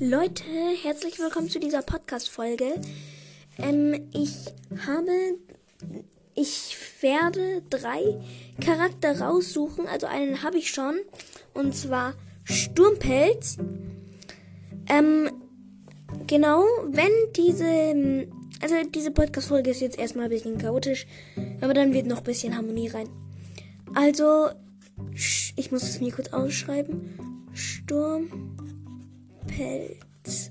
Leute, herzlich willkommen zu dieser Podcast-Folge. Ähm, ich habe, ich werde drei Charakter raussuchen. Also einen habe ich schon. Und zwar Sturmpelz. Ähm, genau, wenn diese, also diese Podcast-Folge ist jetzt erstmal ein bisschen chaotisch, aber dann wird noch ein bisschen Harmonie rein. Also, ich muss es mir kurz ausschreiben. Sturmpelz.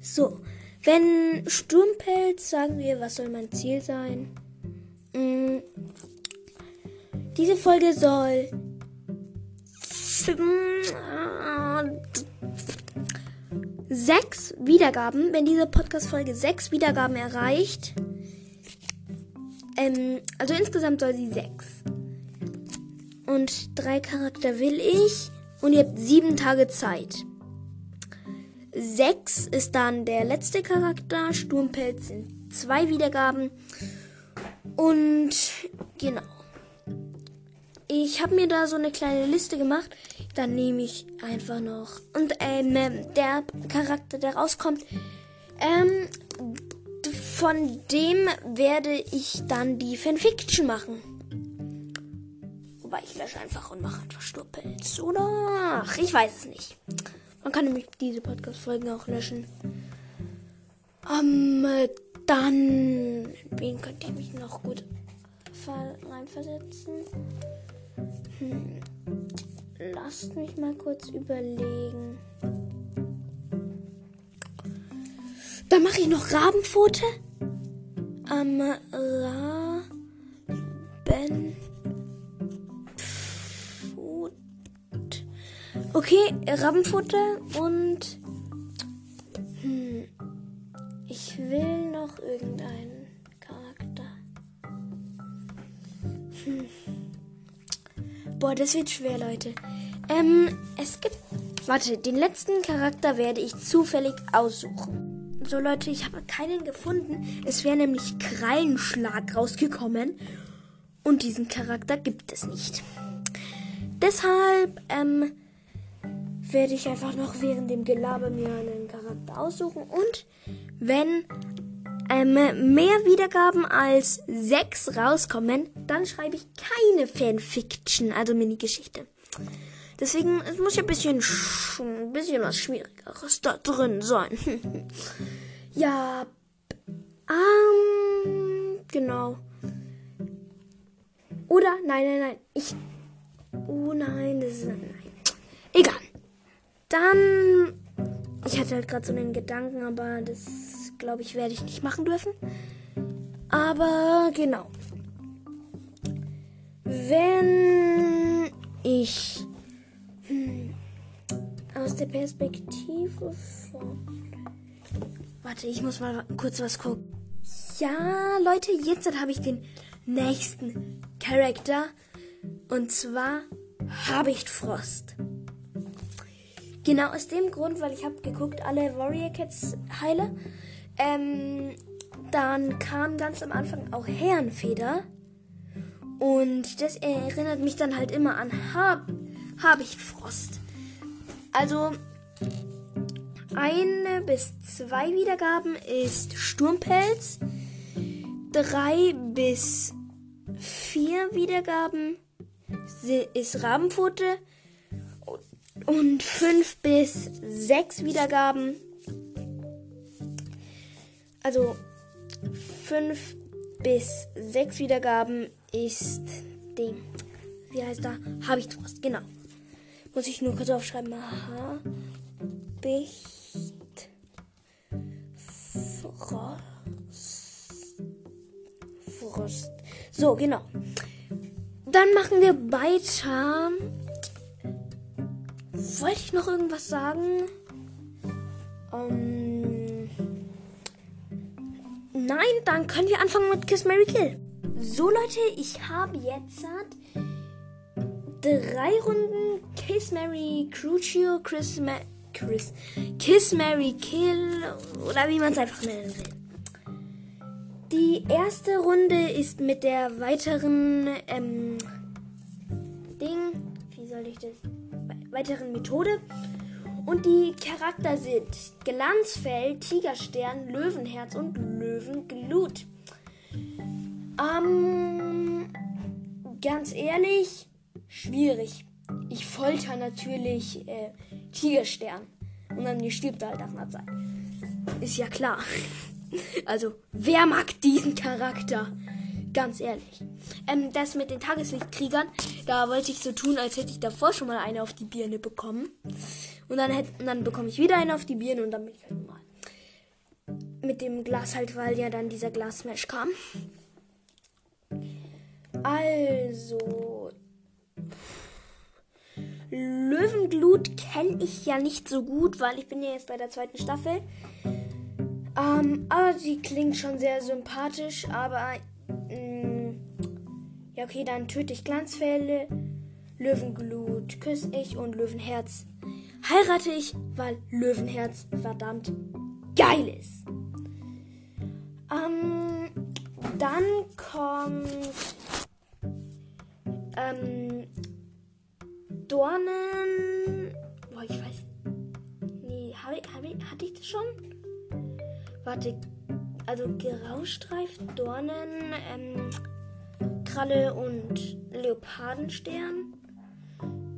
So, wenn Sturmpelz, sagen wir, was soll mein Ziel sein? Hm, diese Folge soll sechs Wiedergaben, wenn diese Podcast-Folge sechs Wiedergaben erreicht. Ähm, also insgesamt soll sie sechs. Und drei Charakter will ich. Und ihr habt sieben Tage Zeit. Sechs ist dann der letzte Charakter. Sturmpelz sind zwei Wiedergaben. Und genau. Ich habe mir da so eine kleine Liste gemacht. Dann nehme ich einfach noch. Und ähm, der Charakter, der rauskommt, ähm, von dem werde ich dann die Fanfiction machen. Wobei ich lösche einfach und mache einfach Sturpelz. Oder? Ach, ich weiß es nicht. Man kann nämlich diese Podcast-Folgen auch löschen. Ähm, dann. Wen könnte ich mich noch gut reinversetzen? Hm. Lasst mich mal kurz überlegen. Dann mache ich noch Rabenpfote. Am Raben. Okay, Rabenfutter und. Hm, ich will noch irgendeinen Charakter. Hm. Boah, das wird schwer, Leute. Ähm, es gibt. Warte, den letzten Charakter werde ich zufällig aussuchen. So, Leute, ich habe keinen gefunden. Es wäre nämlich Krallenschlag rausgekommen. Und diesen Charakter gibt es nicht. Deshalb, ähm, werde ich einfach noch während dem Gelaber mir einen Charakter aussuchen. Und wenn ähm, mehr Wiedergaben als sechs rauskommen, dann schreibe ich keine Fanfiction, also Mini-Geschichte. Deswegen, es muss ja ein bisschen, ein bisschen was Schwierigeres da drin sein. ja, ähm, genau. Oder, nein, nein, nein, ich, oh nein, das ist, nein. Egal. Dann, ich hatte halt gerade so einen Gedanken, aber das glaube ich, werde ich nicht machen dürfen. Aber genau. Wenn ich hm, aus der Perspektive von. Warte, ich muss mal kurz was gucken. Ja, Leute, jetzt habe ich den nächsten Charakter. Und zwar Habichtfrost. Genau aus dem Grund, weil ich habe geguckt, alle Warrior Cats heile. Ähm, dann kam ganz am Anfang auch Herrenfeder. Und das erinnert mich dann halt immer an Hab Habichtfrost. Also eine bis zwei Wiedergaben ist Sturmpelz. Drei bis vier Wiedergaben ist Rabenpfote. Und 5 bis 6 Wiedergaben. Also 5 bis 6 Wiedergaben ist Ding. Wie heißt da? Habe ich Trost, genau. Muss ich nur kurz aufschreiben. Aha. Bicht. Frost. Frost. So, genau. Dann machen wir weiter wollte ich noch irgendwas sagen? Ähm, nein, dann können wir anfangen mit Kiss Mary Kill. So Leute, ich habe jetzt drei Runden Kiss Mary Crucio, Chris, Ma Chris, Kiss Mary Kill oder wie man es einfach nennen will. Die erste Runde ist mit der weiteren ähm, Ding. Wie soll ich das? Weiteren Methode. Und die Charakter sind Glanzfell, Tigerstern, Löwenherz und Löwenglut. Ähm, ganz ehrlich, schwierig. Ich folter natürlich äh, Tigerstern. Und dann stirbt er halt nach einer Zeit. Ist ja klar. Also, wer mag diesen Charakter? Ganz ehrlich. Ähm, das mit den Tageslichtkriegern, da wollte ich so tun, als hätte ich davor schon mal eine auf die Birne bekommen. Und dann, hätte, und dann bekomme ich wieder eine auf die Birne und dann bin ich halt normal. Mit dem Glas halt, weil ja dann dieser Glasmesh kam. Also. Löwenglut kenne ich ja nicht so gut, weil ich bin ja jetzt bei der zweiten Staffel. Ähm, aber sie klingt schon sehr sympathisch, aber ja okay, dann töte ich Glanzfälle, Löwenglut küsse ich und Löwenherz heirate ich, weil Löwenherz verdammt geil ist. Ähm, dann kommt ähm, Dornen. Boah, ich weiß. Nee, hab ich, hab ich, hatte ich das schon? Warte. Also Graustreif, Dornen, ähm, Kralle und Leopardenstern.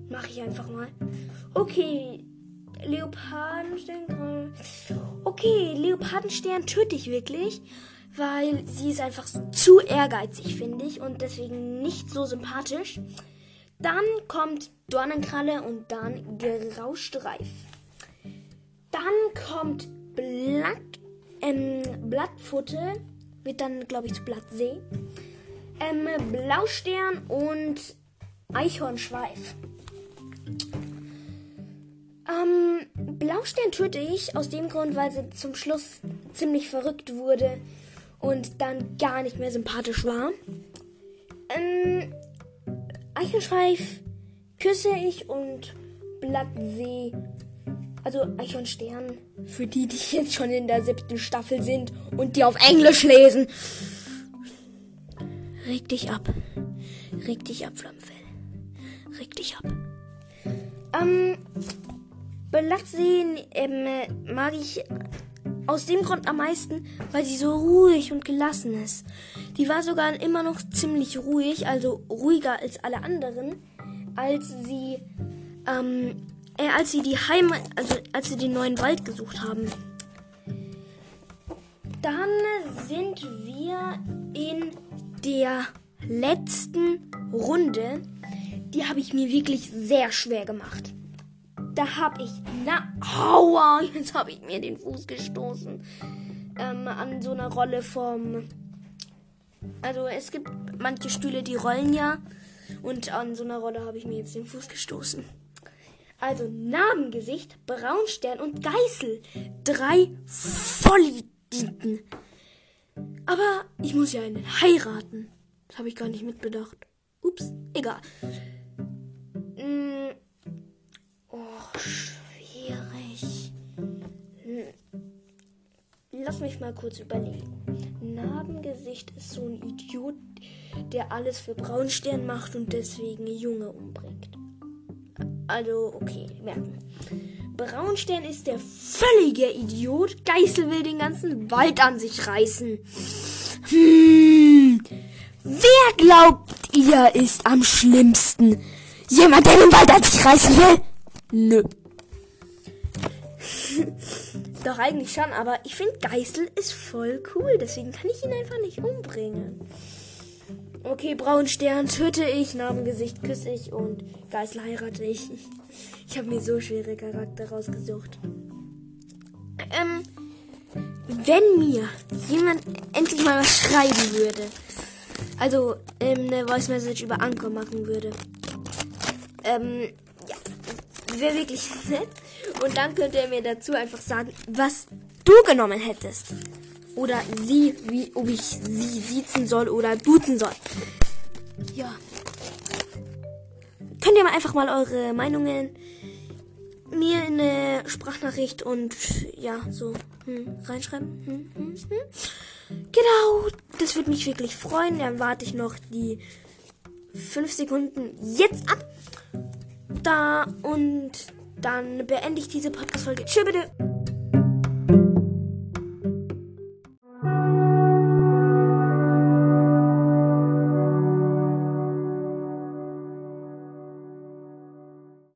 Mache ich einfach mal. Okay. Leopardenstern. Okay, Leopardenstern töte ich wirklich weil sie ist einfach zu ehrgeizig, finde ich, und deswegen nicht so sympathisch. Dann kommt Dornenkralle und dann Graustreif. Dann kommt Blatt, ähm, Blattfutte, wird dann, glaube ich, zu Blattsee. Ähm, Blaustern und Eichhornschweif. Ähm, Blaustern töte ich aus dem Grund, weil sie zum Schluss ziemlich verrückt wurde und dann gar nicht mehr sympathisch war. Ähm, Eichenschweif küsse ich und Blattsee, also Eichhornstern, für die, die jetzt schon in der siebten Staffel sind und die auf Englisch lesen. Reg dich ab. Reg dich ab, Flammenfell. Reg dich ab. Ähm, Blattsee ähm, mag ich aus dem Grund am meisten, weil sie so ruhig und gelassen ist. Die war sogar immer noch ziemlich ruhig, also ruhiger als alle anderen, als sie, ähm, äh, als sie die Heimat, also als sie den neuen Wald gesucht haben. Dann sind wir in der letzten Runde. Die habe ich mir wirklich sehr schwer gemacht. Da habe ich, na, aua, jetzt habe ich mir den Fuß gestoßen. Ähm, an so einer Rolle vom. Also es gibt manche Stühle, die rollen ja. Und an so einer Rolle habe ich mir jetzt den Fuß gestoßen. Also Narbengesicht, Braunstern und Geißel. Drei Vollidioten. Aber ich muss ja einen heiraten. Das habe ich gar nicht mitbedacht. Ups, egal. Hm, schwierig. Lass mich mal kurz überlegen. Narbengesicht ist so ein Idiot, der alles für Braunstern macht und deswegen Junge umbringt. Also, okay, merken. Braunstern ist der völlige Idiot. Geißel will den ganzen Wald an sich reißen. Hm. Wer glaubt ihr ist am schlimmsten? Jemand, der den Wald an sich reißen will? Nö. Doch eigentlich schon, aber ich finde Geißel ist voll cool, deswegen kann ich ihn einfach nicht umbringen. Okay, Braunstern töte ich, Narbengesicht küsse ich und Geißel heirate ich. Ich habe mir so schwere Charakter rausgesucht. Ähm, wenn mir jemand endlich mal was schreiben würde, also ähm, eine Voice Message über Anker machen würde, ähm, wäre wirklich nett. Und dann könnte er mir dazu einfach sagen, was du genommen hättest. Oder sie, wie, ob ich sie siezen soll oder duzen soll. Ja. Könnt ihr mal einfach mal eure Meinungen mir in eine Sprachnachricht und ja, so hm, reinschreiben. Hm, hm, hm. Genau, das würde mich wirklich freuen. Dann warte ich noch die 5 Sekunden jetzt ab da und dann beende ich diese Podcast-Folge. Tschüss bitte.